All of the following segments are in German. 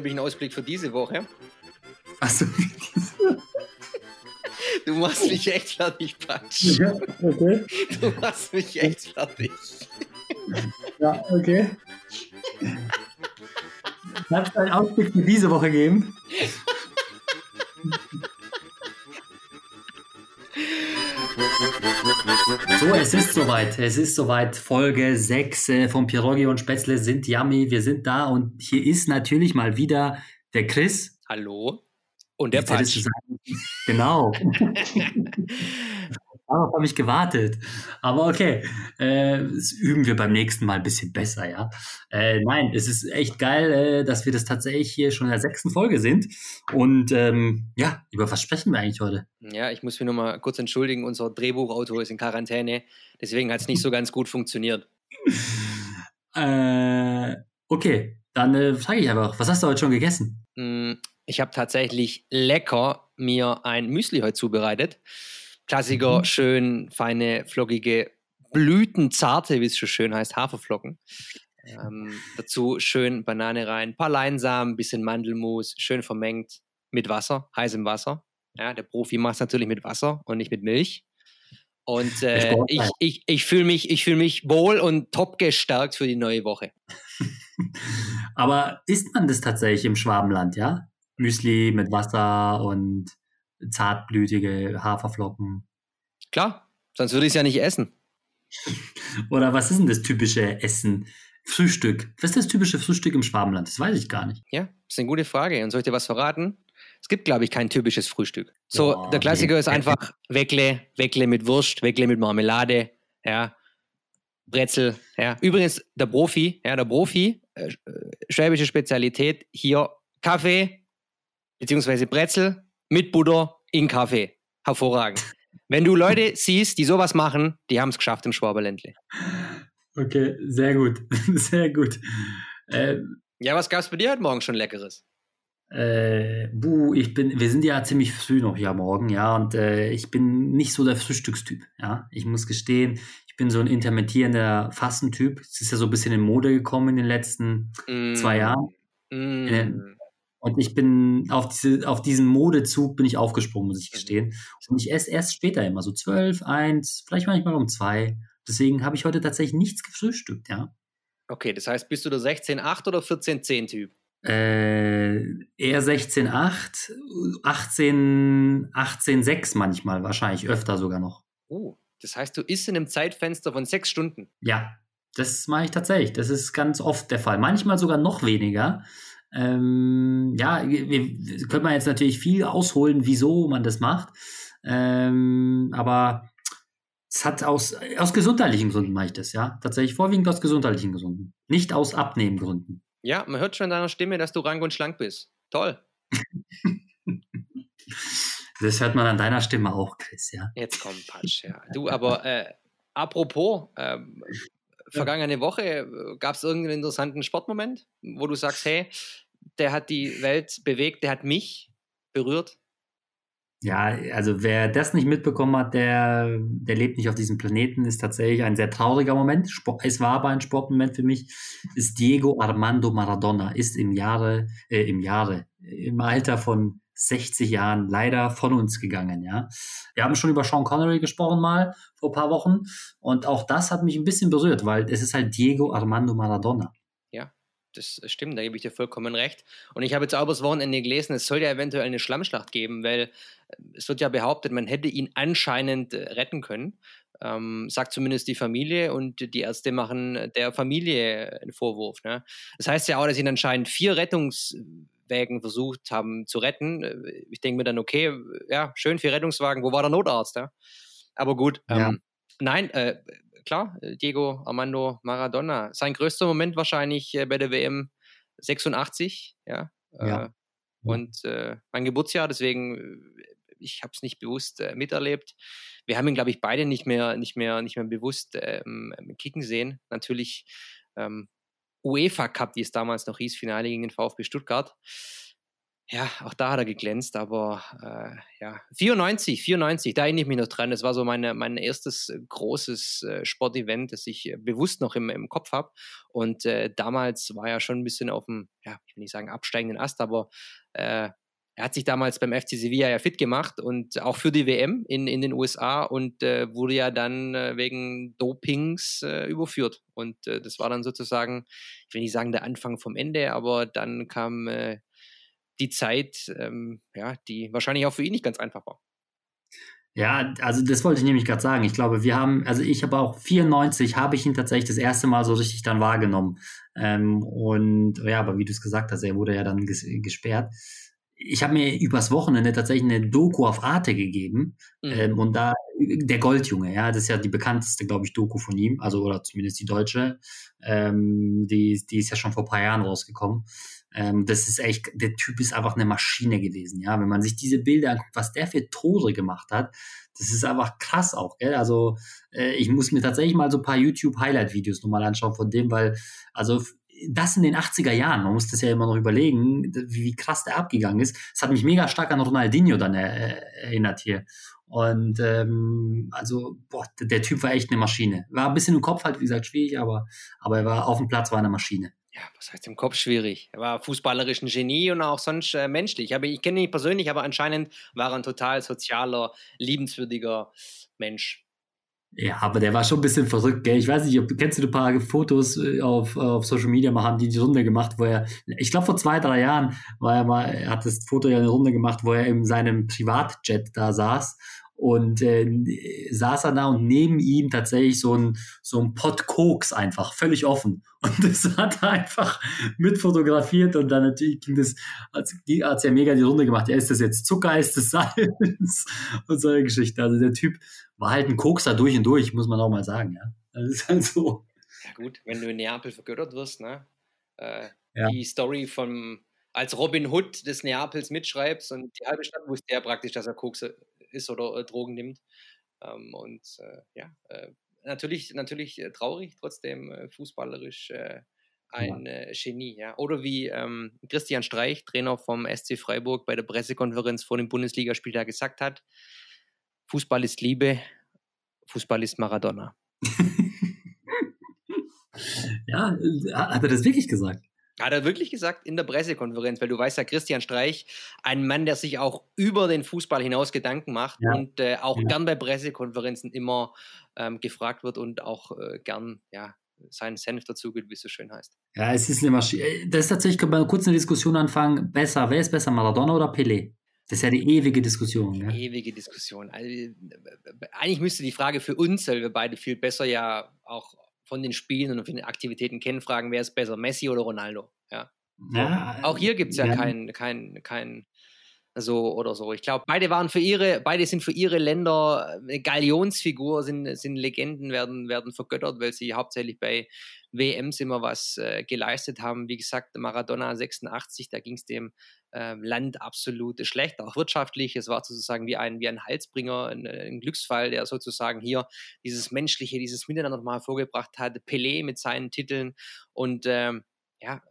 gebe ich einen Ausblick für diese Woche. Achso. Du machst mich echt fertig, Patsch. Ja, okay. Du machst mich echt fertig. Ja, okay. Darfst du einen Ausblick für diese Woche geben? So, es ist soweit. Es ist soweit. Folge 6 äh, von Pierogi und Spätzle sind yummy. Wir sind da und hier ist natürlich mal wieder der Chris. Hallo? Und der Patsch. Genau. Darauf habe ich gewartet. Aber okay, äh, das üben wir beim nächsten Mal ein bisschen besser, ja. Äh, nein, es ist echt geil, äh, dass wir das tatsächlich hier schon in der sechsten Folge sind. Und ähm, ja, über was sprechen wir eigentlich heute? Ja, ich muss mich nochmal kurz entschuldigen. Unser Drehbuchautor ist in Quarantäne. Deswegen hat es nicht so ganz gut funktioniert. Äh, okay, dann äh, frage ich einfach, was hast du heute schon gegessen? Mm, Ich habe tatsächlich lecker mir ein Müsli heute zubereitet. Klassiker, Mhm. schön feine, flockige, blütenzarte, wie es so schön heißt, Haferflocken. Ähm, dazu schön Banane rein, paar Leinsamen, bisschen Mandelmus, schön vermengt mit Wasser, heißem Wasser. Ja, der Profi macht es natürlich mit Wasser und nicht mit Milch. Und äh, ich, ich, ich fühle mich, ich fühl mich wohl und top gestärkt für die neue Woche. Aber isst man das tatsächlich im Schwabenland, ja? Müsli mit Wasser und zartblütige Haferflocken. Klar, sonst würde ich es ja nicht essen. Oder was ist denn das typische Essen? Frühstück. Was ist das typische Frühstück im Schwabenland? Das weiß ich gar nicht. Ja, das ist eine gute Frage. Und soll ich dir was verraten? Es gibt, glaube ich, kein typisches Frühstück. So, Ja, der Klassiker nee. ist einfach Weckle, Weckle mit Wurst, Weckle mit Marmelade, ja, Brezel, ja. Übrigens, der Profi, ja, der Profi, äh, äh, schwäbische Spezialität, hier Kaffee, beziehungsweise Brezel mit Butter in Kaffee. Hervorragend. Wenn du Leute siehst, die sowas machen, die haben es geschafft im Schwaberländle. Okay, sehr gut. sehr gut. Äh, Ja, was gab es bei dir heute Morgen schon Leckeres? äh, buh, ich bin, wir sind ja ziemlich früh noch hier morgen, ja, und äh, ich bin nicht so der Frühstückstyp, ja. Ich muss gestehen, ich bin so ein intermittierender Fastentyp. Es ist ja so ein bisschen in Mode gekommen in den letzten Mm, zwei Jahren. mm. den- Und ich bin auf, diese, auf diesen Modezug bin ich aufgesprungen, muss ich gestehen. Und ich esse erst später immer, so zwölf, eins, vielleicht manchmal um zwei. Deswegen habe ich heute tatsächlich nichts gefrühstückt, ja. Okay, das heißt, bist du der 16,8 oder 14,10-Typ? Äh, eher 16,8, 18, 18,6 manchmal, wahrscheinlich öfter sogar noch. Oh, das heißt, du isst in einem Zeitfenster von sechs Stunden. Ja, das mache ich tatsächlich. Das ist ganz oft der Fall. Manchmal sogar noch weniger. Ähm, ja, wir, können wir jetzt natürlich viel ausholen, wieso man das macht. Ähm, aber es hat aus, aus gesundheitlichen Gründen mache ich das, ja. Tatsächlich vorwiegend aus gesundheitlichen Gründen. Nicht aus Abnehmgründen. Ja, man hört schon in deiner Stimme, dass du rank und schlank bist. Toll. Das hört man an deiner Stimme auch, Chris, ja. Jetzt kommt Patsch, ja. Du, aber äh, apropos, ähm, vergangene Woche gab es irgendeinen interessanten Sportmoment, wo du sagst, hey, der hat die Welt bewegt, der hat mich berührt. Ja, also wer das nicht mitbekommen hat, der, der lebt nicht auf diesem Planeten, ist tatsächlich ein sehr trauriger Moment. Sport, es war aber ein Sportmoment für mich. Ist Diego Armando Maradona, ist im Jahre, äh, im Jahre, im Alter von 60 Jahren leider von uns gegangen, ja. Wir haben schon über Sean Connery gesprochen mal vor ein paar Wochen und auch das hat mich ein bisschen berührt, weil es ist halt Diego Armando Maradona. Das stimmt, da gebe ich dir vollkommen recht. Und ich habe jetzt auch übers Wochenende gelesen, es soll ja eventuell eine Schlammschlacht geben, weil äh, es wird ja behauptet, man hätte ihn anscheinend äh, retten können. Ähm, sagt zumindest die Familie und die Ärzte machen der Familie einen Vorwurf. Ne? Das heißt ja auch, dass ihn anscheinend vier Rettungswägen versucht haben zu retten. Äh, Ich denke mir dann, okay, ja, schön, vier Rettungswagen, wo war der Notarzt? Ja? Aber gut, ähm, Ja. nein, äh, klar, Diego Armando Maradona. Sein größter Moment wahrscheinlich äh, bei der WM 86, ja. Ja. Äh, und äh, mein Geburtsjahr, deswegen, äh, ich habe es nicht bewusst miterlebt. Wir haben ihn, glaube ich, beide nicht mehr, nicht mehr, nicht mehr bewusst ähm, kicken sehen. Natürlich ähm, UEFA Cup, wie es damals noch hieß, Finale gegen den VfB Stuttgart. ja, auch da hat er geglänzt, aber äh, ja, 94, 94, da erinnere ich mich noch dran. Das war so meine, mein erstes großes äh, Sportevent, das ich äh, bewusst noch im, im Kopf habe. Und äh, damals war er schon ein bisschen auf dem, ja, ich will nicht sagen absteigenden Ast, aber äh, er hat sich damals beim FC Sevilla ja fit gemacht und auch für die WM in, in den USA und äh, wurde ja dann äh, wegen Dopings äh, überführt. Und äh, das war dann sozusagen, ich will nicht sagen der Anfang vom Ende, aber dann kam äh, die Zeit, ähm, ja, die wahrscheinlich auch für ihn nicht ganz einfach war. Ja, also das wollte ich nämlich gerade sagen. Ich glaube, wir haben, also ich habe auch 94 habe ich ihn tatsächlich das erste Mal so richtig dann wahrgenommen. Ähm, und ja, aber wie du es gesagt hast, er wurde ja dann ges gesperrt. Ich habe mir übers Wochenende tatsächlich eine Doku auf Arte gegeben mhm. ähm, und da der Goldjunge, ja, das ist ja die bekannteste, glaube ich, Doku von ihm, also oder zumindest die deutsche. Ähm, die, die ist ja schon vor ein paar Jahren rausgekommen. Ähm, das ist echt, der Typ ist einfach eine Maschine gewesen, ja. Wenn man sich diese Bilder anguckt, was der für Tore gemacht hat, das ist einfach krass auch, gell? Also, äh, ich muss mir tatsächlich mal so ein paar YouTube-Highlight-Videos nochmal anschauen von dem, weil, also, das in den 80er Jahren, man muss das ja immer noch überlegen, wie, wie krass der abgegangen ist. Es hat mich mega stark an Ronaldinho dann äh, erinnert hier. Und ähm, also, boah, der, der Typ war echt eine Maschine. War ein bisschen im Kopf halt, wie gesagt, schwierig, aber, aber er war auf dem Platz, war eine Maschine ja, was heißt im Kopf schwierig? Er war fußballerisch ein Genie und auch sonst äh, menschlich. Aber ich kenne ihn nicht persönlich, aber anscheinend war er ein total sozialer, liebenswürdiger Mensch. Ja, aber der war schon ein bisschen verrückt, gell? Ich weiß nicht, ob, kennst du ein paar Fotos äh, auf, auf Social Media mal, haben die die Runde gemacht, wo er, ich glaube vor zwei, drei Jahren war er mal, er hat das Foto ja eine Runde gemacht, wo er in seinem Privatjet da saß und äh, saß er da und neben ihm tatsächlich so ein, so ein Pot Koks einfach, völlig offen. Und das hat er einfach mit fotografiert und dann natürlich ging das, hat es ja mega die Runde gemacht. Ja, ist das jetzt Zucker, ist das Salz und solche Geschichten. Also der Typ war halt ein Kokser durch und durch, muss man auch mal sagen, ja. Das ist halt so. Ja gut, wenn du in Neapel vergöttert wirst, ne? Äh, ja. Die Story von als Robin Hood des Neapels mitschreibst und die halbe Stadt wusste ja praktisch, dass er Kokse ist oder äh, Drogen nimmt. Ähm, und äh, ja, äh, natürlich, natürlich äh, traurig, trotzdem äh, fußballerisch ein ja. Genie. Ja. Oder wie ähm, Christian Streich, Trainer vom SC Freiburg, bei der Pressekonferenz vor dem Bundesligaspiel da gesagt hat, Fußball ist Liebe, Fußball ist Maradona. ja, hat er das wirklich gesagt? Hat er wirklich gesagt in der Pressekonferenz, weil du weißt ja, Christian Streich, ein Mann, der sich auch über den Fußball hinaus Gedanken macht ja. und äh, auch ja. gern bei Pressekonferenzen immer ähm, gefragt wird und auch äh, gern ja, seinen Senf dazu gibt, wie es so schön heißt. Ja, es ist eine Maschine. Äh, das ist tatsächlich, können wir kurz eine Diskussion anfangen. Besser, wer ist besser, Maradona oder Pelé? Das ist ja die ewige Diskussion. Die ja? ewige Diskussion. Also, äh, eigentlich müsste die Frage für uns, weil wir beide viel besser ja auch von den Spielen und von den Aktivitäten kennen, fragen, wer ist besser, Messi oder Ronaldo? Ja. ja auch hier gibt es ja, ja kein, kein, kein so oder so. Ich glaube, beide waren für ihre, beide sind für ihre Länder eine Galionsfigur, sind, sind Legenden, werden, werden vergöttert, weil sie hauptsächlich bei WMs immer was äh, geleistet haben. Wie gesagt, Maradona 86, da ging es dem äh, Land absolut schlecht, auch wirtschaftlich. Es war sozusagen wie ein, wie ein Halsbringer, ein, ein Glücksfall, der sozusagen hier dieses Menschliche, dieses Miteinander nochmal hervorgebracht hat. Pelé mit seinen Titeln und ähm, ja,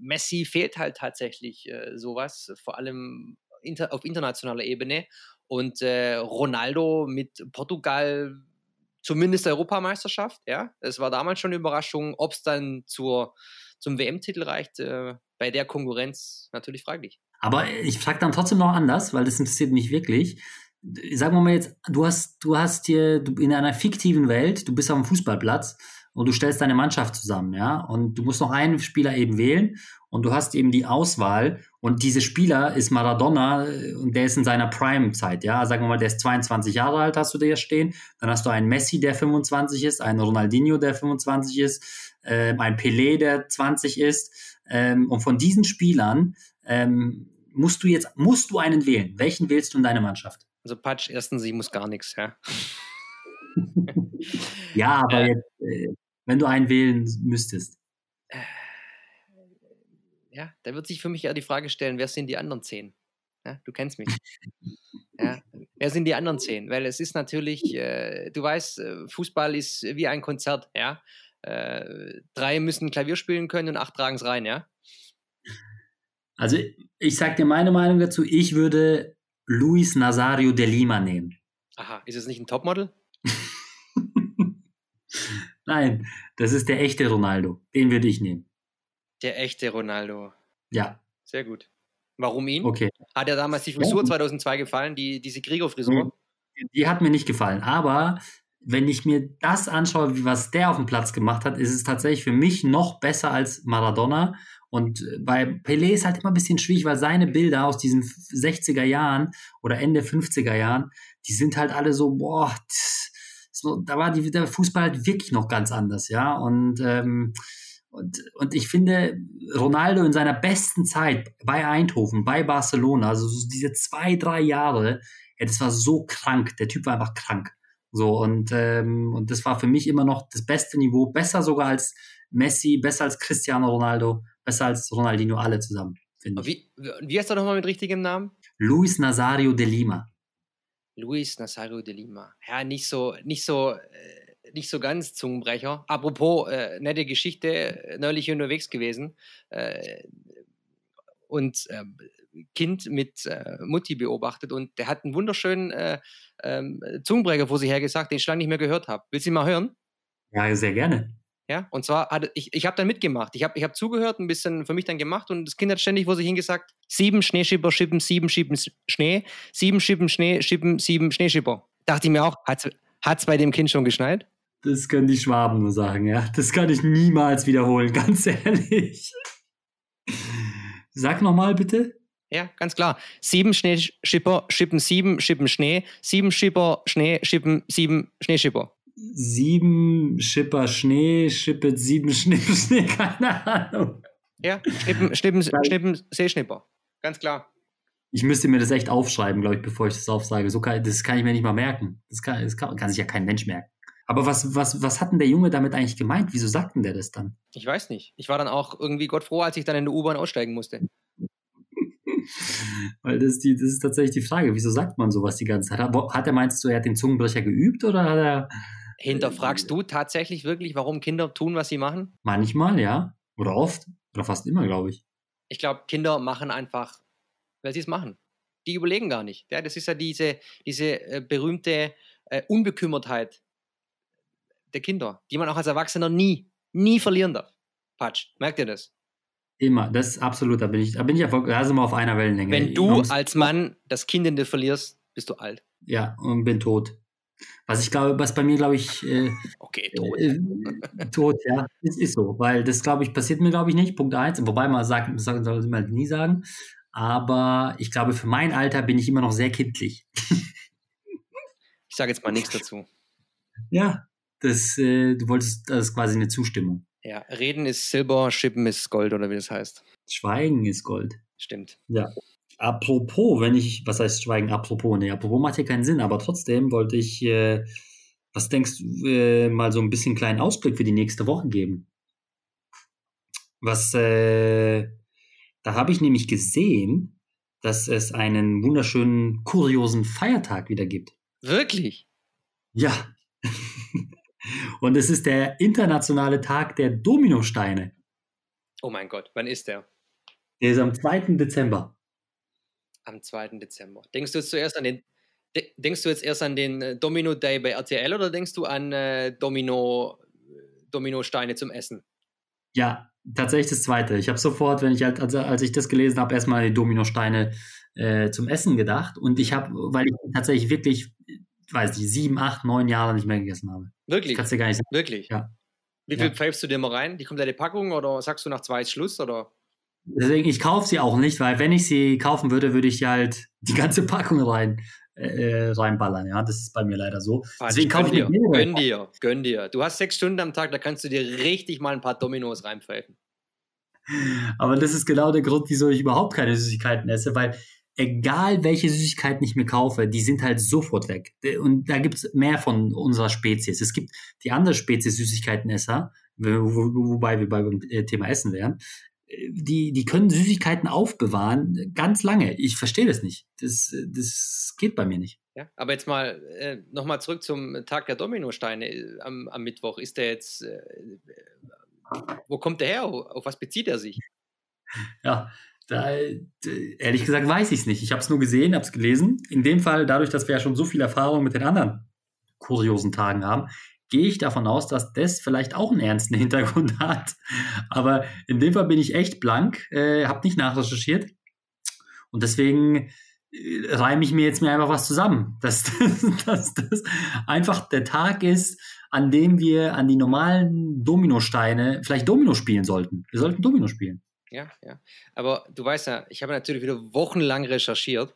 Messi fehlt halt tatsächlich äh, sowas, vor allem inter auf internationaler Ebene. Und äh, Ronaldo mit Portugal zumindest Europameisterschaft, ja. Es war damals schon eine Überraschung. Ob es dann zur, zum WM-Titel reicht, äh, bei der Konkurrenz natürlich fraglich. Aber ich frage dann trotzdem noch anders, weil das interessiert mich wirklich. Sagen wir mal jetzt, du hast, du hast hier in einer fiktiven Welt, du bist auf dem Fußballplatz und du stellst deine Mannschaft zusammen, ja, und du musst noch einen Spieler eben wählen und du hast eben die Auswahl und diese Spieler ist Maradona äh, und der ist in seiner Prime-Zeit, ja, sagen wir mal, der ist 22 Jahre alt, hast du da stehen, dann hast du einen Messi, der 25 ist, einen Ronaldinho, der 25 ist, äh, ein Pelé, der 20 ist ähm, und von diesen Spielern ähm, musst du jetzt, musst du einen wählen. Welchen wählst du in deine Mannschaft? Also Patsch, erstens, ich muss gar nichts, ja. ja, aber äh, jetzt, äh, wenn du einen wählen müsstest. Äh, ja, da wird sich für mich ja die Frage stellen, wer sind die anderen zehn? Ja, du kennst mich. Ja, wer sind die anderen zehn? Weil es ist natürlich, äh, du weißt, äh, Fußball ist wie ein Konzert, ja. Äh, drei müssen Klavier spielen können und acht tragen es rein, ja. Also ich sag dir meine Meinung dazu, ich würde Luis Nazario de Lima nehmen. Aha, ist es nicht ein Topmodel? Nein, das ist der echte Ronaldo. Den würde ich nehmen. Der echte Ronaldo. Ja. Sehr gut. Warum ihn? Okay. Hat er damals die Frisur 2002 gefallen, die, diese Kriegerfrisur? Die hat mir nicht gefallen, aber wenn ich mir das anschaue, was der auf dem Platz gemacht hat, ist es tatsächlich für mich noch besser als Maradona. Und bei Pelé ist halt immer ein bisschen schwierig, weil seine Bilder aus diesen 60er Jahren oder Ende 50er Jahren, die sind halt alle so, boah, so, da war die, der Fußball halt wirklich noch ganz anders, ja. Und, ähm, und, und ich finde, Ronaldo in seiner besten Zeit bei Eindhoven, bei Barcelona, also so diese zwei, drei Jahre, ja, das war so krank. Der Typ war einfach krank. So, und, ähm, und das war für mich immer noch das beste Niveau, besser sogar als Messi, besser als Cristiano Ronaldo, besser als Ronaldinho, alle zusammen, finde ich. Wie, wie heißt er nochmal mit richtigem Namen? Luis Nazario de Lima. Luis Nazario de Lima. Ja, nicht so, nicht so, äh, nicht so ganz Zungenbrecher. Apropos, äh, nette Geschichte, neulich unterwegs gewesen. Äh, und ähm, Kind mit äh, Mutti beobachtet und der hat einen wunderschönen äh, ähm, Zungenbrecher vor sich her gesagt, den ich lange nicht mehr gehört habe. Willst du ihn mal hören? Ja, sehr gerne. Ja, und zwar hat ich, ich habe dann mitgemacht. Ich habe ich hab zugehört, ein bisschen für mich dann gemacht und das Kind hat ständig vor sich hingesagt: sieben Schneeschipper schippen, sieben schippen Schnee, sieben schippen Schnee, schippen, sieben Schneeschipper. Dachte ich mir auch, hat es bei dem Kind schon geschneit? Das können die Schwaben nur sagen, ja. Das kann ich niemals wiederholen, ganz ehrlich. Sag nochmal bitte. Ja, ganz klar. Sieben Schneeschipper schippen sieben Schippen Schnee, sieben Schipper Schnee schippen sieben Schneeschipper. Sieben Schipper Schnee schippet sieben Schnippen Schnee, keine Ahnung. Ja, Schnippen, Schnippen, Schnippen, Seeschnipper. Ganz klar. Ich müsste mir das echt aufschreiben, glaube ich, bevor ich das aufsage. So kann, das kann ich mir nicht mal merken. Das kann, das kann, kann sich ja kein Mensch merken. Aber was, was, was hat denn der Junge damit eigentlich gemeint? Wieso sagt denn der das dann? Ich weiß nicht. Ich war dann auch irgendwie Gott froh, als ich dann in der U-Bahn aussteigen musste. Weil das, die, das ist tatsächlich die Frage, wieso sagt man sowas die ganze Zeit? Hat, er, meinst du, er hat den Zungenbrecher geübt oder hat er. Hinterfragst du tatsächlich wirklich, warum Kinder tun, was sie machen? Manchmal, ja. Oder oft. Oder fast immer, glaube ich. Ich glaube, Kinder machen einfach, weil sie es machen. Die überlegen gar nicht. Ja, das ist ja diese, diese äh, berühmte äh, Unbekümmertheit der Kinder, die man auch als Erwachsener nie, nie verlieren darf. Patsch, merkt ihr das? Immer, das ist absolut, da bin ich, da bin ich ja, da sind wir auf einer Wellenlänge. Wenn du als Mann das Kind in dir verlierst, bist du alt. Ja, und bin tot. Was ich glaube, was bei mir, glaube ich. Äh, okay, tot. Äh, tot, ja. Es ist so, weil das, glaube ich, passiert mir, glaube ich, nicht. Punkt eins. Wobei man sagt, das soll man nie sagen. Aber ich glaube, für mein Alter bin ich immer noch sehr kindlich. ich sage jetzt mal nichts dazu. Ja, das, äh, du wolltest, das ist quasi eine Zustimmung. Ja, reden ist Silber, Schippen ist Gold oder wie das heißt. Schweigen ist Gold. Stimmt. Ja. Apropos, wenn ich, was heißt Schweigen? Apropos, nee, apropos macht hier keinen Sinn, aber trotzdem wollte ich, äh, was denkst du, äh, mal so ein bisschen kleinen Ausblick für die nächste Woche geben. Was, äh, da habe ich nämlich gesehen, dass es einen wunderschönen, kuriosen Feiertag wieder gibt. Wirklich? Ja. Und es ist der internationale Tag der Dominosteine. Oh mein Gott, wann ist der? Der ist am 2. Dezember. Am 2. Dezember. Denkst du jetzt zuerst an den Denkst du jetzt erst an den äh, Domino Day bei RTL oder denkst du an äh, Domino Dominosteine zum Essen? Ja, tatsächlich das zweite. Ich habe sofort, wenn ich halt, also als ich das gelesen habe, erstmal die Dominosteine äh, zum Essen gedacht. Und ich habe, weil ich tatsächlich wirklich weiß nicht, sieben, acht, neun Jahre nicht mehr gegessen habe. Wirklich? Kannst du gar nicht sagen. Wirklich? Ja. Wie viel ja. pfeifst du dir mal rein? Die komplette Packung oder sagst du nach zwei ist Schluss oder? Deswegen, ich kaufe sie auch nicht, weil wenn ich sie kaufen würde, würde ich halt die ganze Packung rein, äh, reinballern. Ja, das ist bei mir leider so. Falsch. Deswegen kaufe ich dir, Gönn dir, gönn dir. Du hast sechs Stunden am Tag, da kannst du dir richtig mal ein paar Dominos reinpfeifen. Aber das ist genau der Grund, wieso ich überhaupt keine Süßigkeiten esse, weil egal welche Süßigkeiten ich mir kaufe, die sind halt sofort weg. Und da gibt es mehr von unserer Spezies. Es gibt die andere Spezies Süßigkeitenesser, wo, wobei wir beim äh, Thema Essen wären, die, die können Süßigkeiten aufbewahren ganz lange. Ich verstehe das nicht. Das, das geht bei mir nicht. Ja, aber jetzt mal äh, nochmal zurück zum Tag der Dominosteine äh, am, am Mittwoch. Ist der jetzt, äh, wo kommt der her? Auf was bezieht er sich? Ja, Da, ehrlich gesagt weiß ich es nicht. Ich habe es nur gesehen, habe es gelesen. In dem Fall, dadurch, dass wir ja schon so viel Erfahrung mit den anderen kuriosen Tagen haben, gehe ich davon aus, dass das vielleicht auch einen ernsten Hintergrund hat. Aber in dem Fall bin ich echt blank, äh, habe nicht nachrecherchiert. Und deswegen äh, reime ich mir jetzt mir einfach was zusammen. Dass, das einfach der Tag ist, an dem wir an die normalen Dominosteine vielleicht Domino spielen sollten. Wir sollten Domino spielen. Ja, ja. Aber du weißt ja, ich habe natürlich wieder wochenlang recherchiert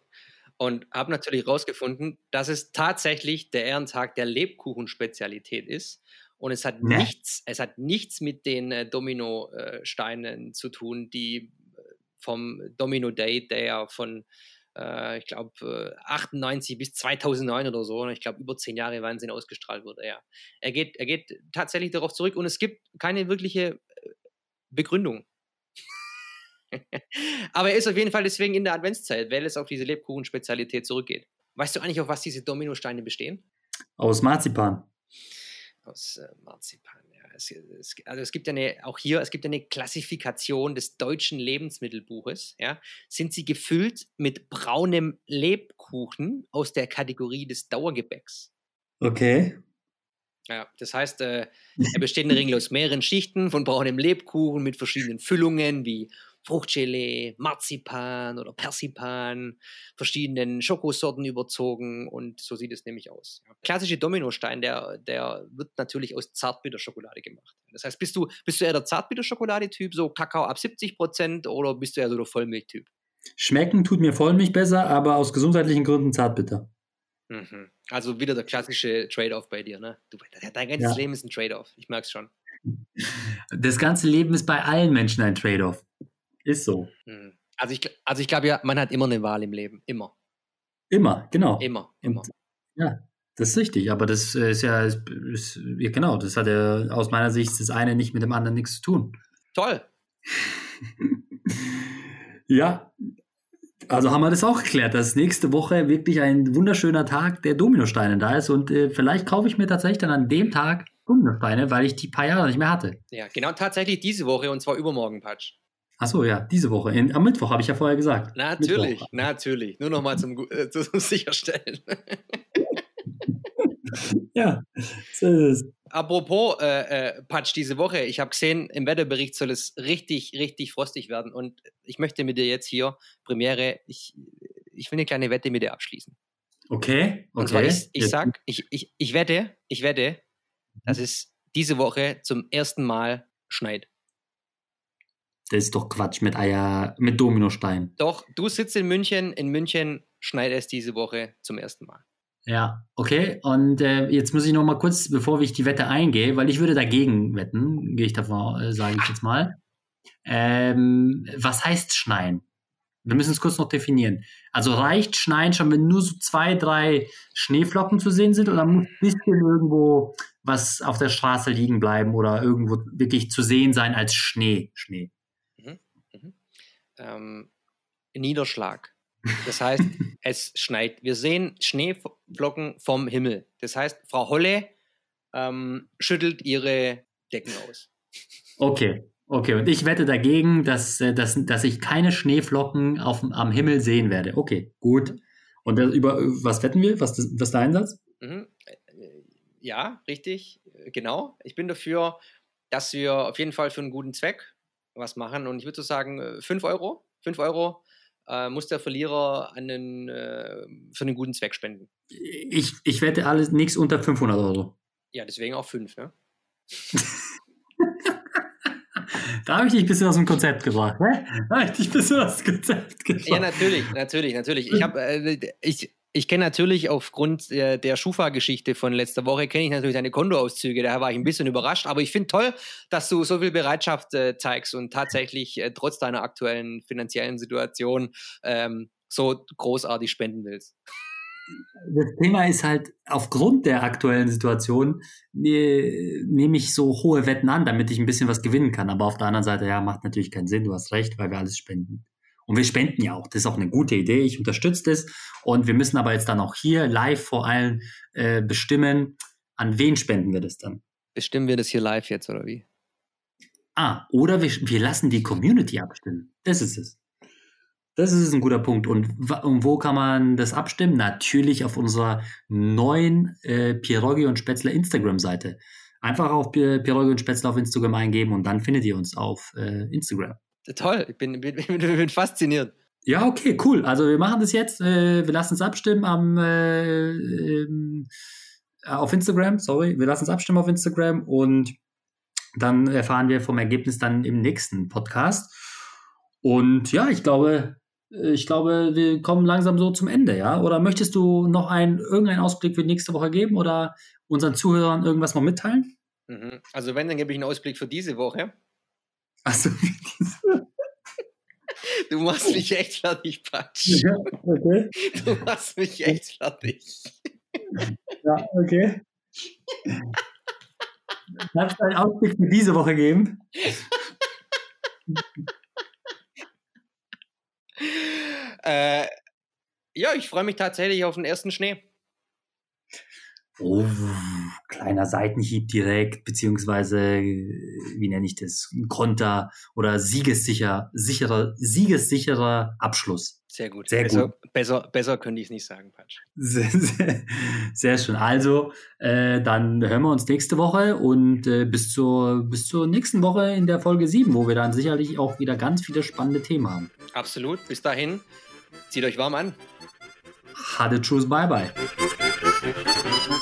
und habe natürlich herausgefunden, dass es tatsächlich der Ehrentag der Lebkuchenspezialität ist. Und es hat ja. nichts, es hat nichts mit den äh, Dominosteinen zu tun, die äh, vom Domino Day, der ja von äh, ich glaube, äh, 98 bis 2009 oder so. Ich glaube, über zehn Jahre Wahnsinn ausgestrahlt wurde. Ja. Er, geht, er geht tatsächlich darauf zurück und es gibt keine wirkliche äh, Begründung. Aber er ist auf jeden Fall deswegen in der Adventszeit, weil es auf diese Lebkuchenspezialität zurückgeht. Weißt du eigentlich, auf was diese Dominosteine bestehen? Aus Marzipan. Aus äh, Marzipan es, es, also es gibt eine, auch hier, es gibt eine Klassifikation des deutschen Lebensmittelbuches, ja, sind sie gefüllt mit braunem Lebkuchen aus der Kategorie des Dauergebäcks. Okay. Ja, das heißt, äh, er besteht in der Regel aus mehreren Schichten von braunem Lebkuchen mit verschiedenen Füllungen wie Fruchtgelee, Marzipan oder Persipan, verschiedenen Schokosorten überzogen und so sieht es nämlich aus. Klassische Dominostein, der, der wird natürlich aus Zartbitterschokolade gemacht. Das heißt, bist du, bist du eher der Zartbitterschokolade-Typ, so Kakao ab 70 Prozent oder bist du eher so der Vollmilch-Typ? Schmecken tut mir Vollmilch besser, aber aus gesundheitlichen Gründen Zartbitter. Mhm. Also wieder der klassische Trade-off bei dir, ne? Du, dein ganzes ja. Leben ist ein Trade-off, ich merke es schon. Das ganze Leben ist bei allen Menschen ein Trade-off. Ist so. Hm. Also ich, also ich glaube ja, man hat immer eine Wahl im Leben. Immer. Immer, genau. Immer, immer. Und, ja, das ist richtig. Aber das ist ja, ist, ja, genau, das hat ja aus meiner Sicht das eine nicht mit dem anderen nichts zu tun. Toll. ja, also haben wir das auch geklärt, dass nächste Woche wirklich ein wunderschöner Tag der Dominosteine da ist und äh, vielleicht kaufe ich mir tatsächlich dann an dem Tag Dominosteine, weil ich die paar Jahre nicht mehr hatte. Ja, genau tatsächlich diese Woche und zwar übermorgen, Patsch. Achso, ja, diese Woche. In, am Mittwoch habe ich ja vorher gesagt. Natürlich, Mittwoch. natürlich. Nur nochmal zum, äh, zum Sicherstellen. ja, so ist es. Apropos äh, äh, Patsch, diese Woche, ich habe gesehen, im Wetterbericht soll es richtig, richtig frostig werden. Und ich möchte mit dir jetzt hier, Premiere, ich, ich will eine kleine Wette mit dir abschließen. Okay, okay. Und zwar, ich, ich sag, ich, ich, ich wette, ich wette, dass es diese Woche zum ersten Mal schneit. Das ist doch Quatsch mit Eier, mit Dominostein. Doch, du sitzt in München. In München schneit es diese Woche zum ersten Mal. Ja, okay. Und äh, jetzt muss ich noch mal kurz, bevor ich die Wette eingehe, weil ich würde dagegen wetten, gehe ich davon, äh, sage ich jetzt mal. Ähm, was heißt Schneien? Wir müssen es kurz noch definieren. Also reicht Schneien schon, wenn nur so zwei, drei Schneeflocken zu sehen sind oder muss ein bisschen irgendwo was auf der Straße liegen bleiben oder irgendwo wirklich zu sehen sein als Schnee? Schnee ähm, Niederschlag. Das heißt, es schneit. Wir sehen Schneeflocken vom Himmel. Das heißt, Frau Holle ähm, schüttelt ihre Decken aus. Okay, okay. Und ich wette dagegen, dass, äh, dass, dass ich keine Schneeflocken auf, am Himmel sehen werde. Okay, gut. Und über was wetten wir? Was, was ist der Einsatz? Mhm. Äh, ja, richtig, genau. Ich bin dafür, dass wir auf jeden Fall für einen guten Zweck was machen. Und ich würde so sagen, 5 äh, Euro. 5 Euro äh, muss der Verlierer einen, äh, für einen guten Zweck spenden. Ich, ich wette alles nichts unter 500 Euro. Ja, deswegen auch 5, ne? da habe ich dich ein bisschen aus dem Konzept gebracht, ne? Da habe ich dich ein bisschen aus dem Konzept gebracht. Ja, natürlich, natürlich, natürlich. Ich habe, äh, ich, ich kenne natürlich aufgrund der, der Schufa-Geschichte von letzter Woche, kenne ich natürlich deine Kontoauszüge. Daher war ich ein bisschen überrascht. Aber ich finde toll, dass du so viel Bereitschaft äh, zeigst und tatsächlich äh, trotz deiner aktuellen finanziellen Situation ähm, so großartig spenden willst. Das Thema ist halt, aufgrund der aktuellen Situation ne, nehme ich so hohe Wetten an, damit ich ein bisschen was gewinnen kann. Aber auf der anderen Seite, ja, macht natürlich keinen Sinn, du hast recht, weil wir alles spenden. Und wir spenden ja auch. Das ist auch eine gute Idee. Ich unterstütze das. Und wir müssen aber jetzt dann auch hier live vor allem äh, bestimmen, an wen spenden wir das dann. Bestimmen wir das hier live jetzt oder wie? Ah, oder wir, wir lassen die Community abstimmen. Das ist es. Das ist ein guter Punkt. Und, und, wo kann man das abstimmen? Natürlich auf unserer neuen äh, Pierogi und Spätzle Instagram-Seite. Einfach auf Pierogi und Spätzle auf Instagram eingeben und dann findet ihr uns auf äh, Instagram. Toll, ich bin, bin, bin, bin, fasziniert. Ja, okay, cool. Also wir machen das jetzt. Äh, wir lassen es abstimmen am äh, ähm, auf Instagram, sorry, wir lassen es abstimmen auf Instagram und dann erfahren wir vom Ergebnis dann im nächsten Podcast. Und ja, ich glaube, ich glaube, wir kommen langsam so zum Ende, ja? Oder möchtest du noch einen, irgendeinen Ausblick für nächste Woche geben oder unseren Zuhörern irgendwas noch mitteilen? Mhm. Also wenn, dann gebe ich einen Ausblick für diese Woche. Also Du machst mich echt fertig, Patsch. Ja, okay. Du machst mich echt fertig. Ja, okay. Darfst du einen Ausblick für diese Woche geben? äh, ja, ich freue mich tatsächlich auf den ersten Schnee. Oh, kleiner Seitenhieb direkt, beziehungsweise, wie nenne ich das? Ein Konter oder siegessicher, sicherer, siegessicherer Abschluss. Sehr gut. Sehr besser, gut. Besser, besser könnte ich es nicht sagen, Patsch. Sehr, sehr, sehr schön. Also, äh, dann hören wir uns nächste Woche und äh, bis, zur, bis zur nächsten Woche in der Folge 7, wo wir dann sicherlich auch wieder ganz viele spannende Themen haben. Absolut. Bis dahin, zieht euch warm an. Hade Tschüss, bye bye.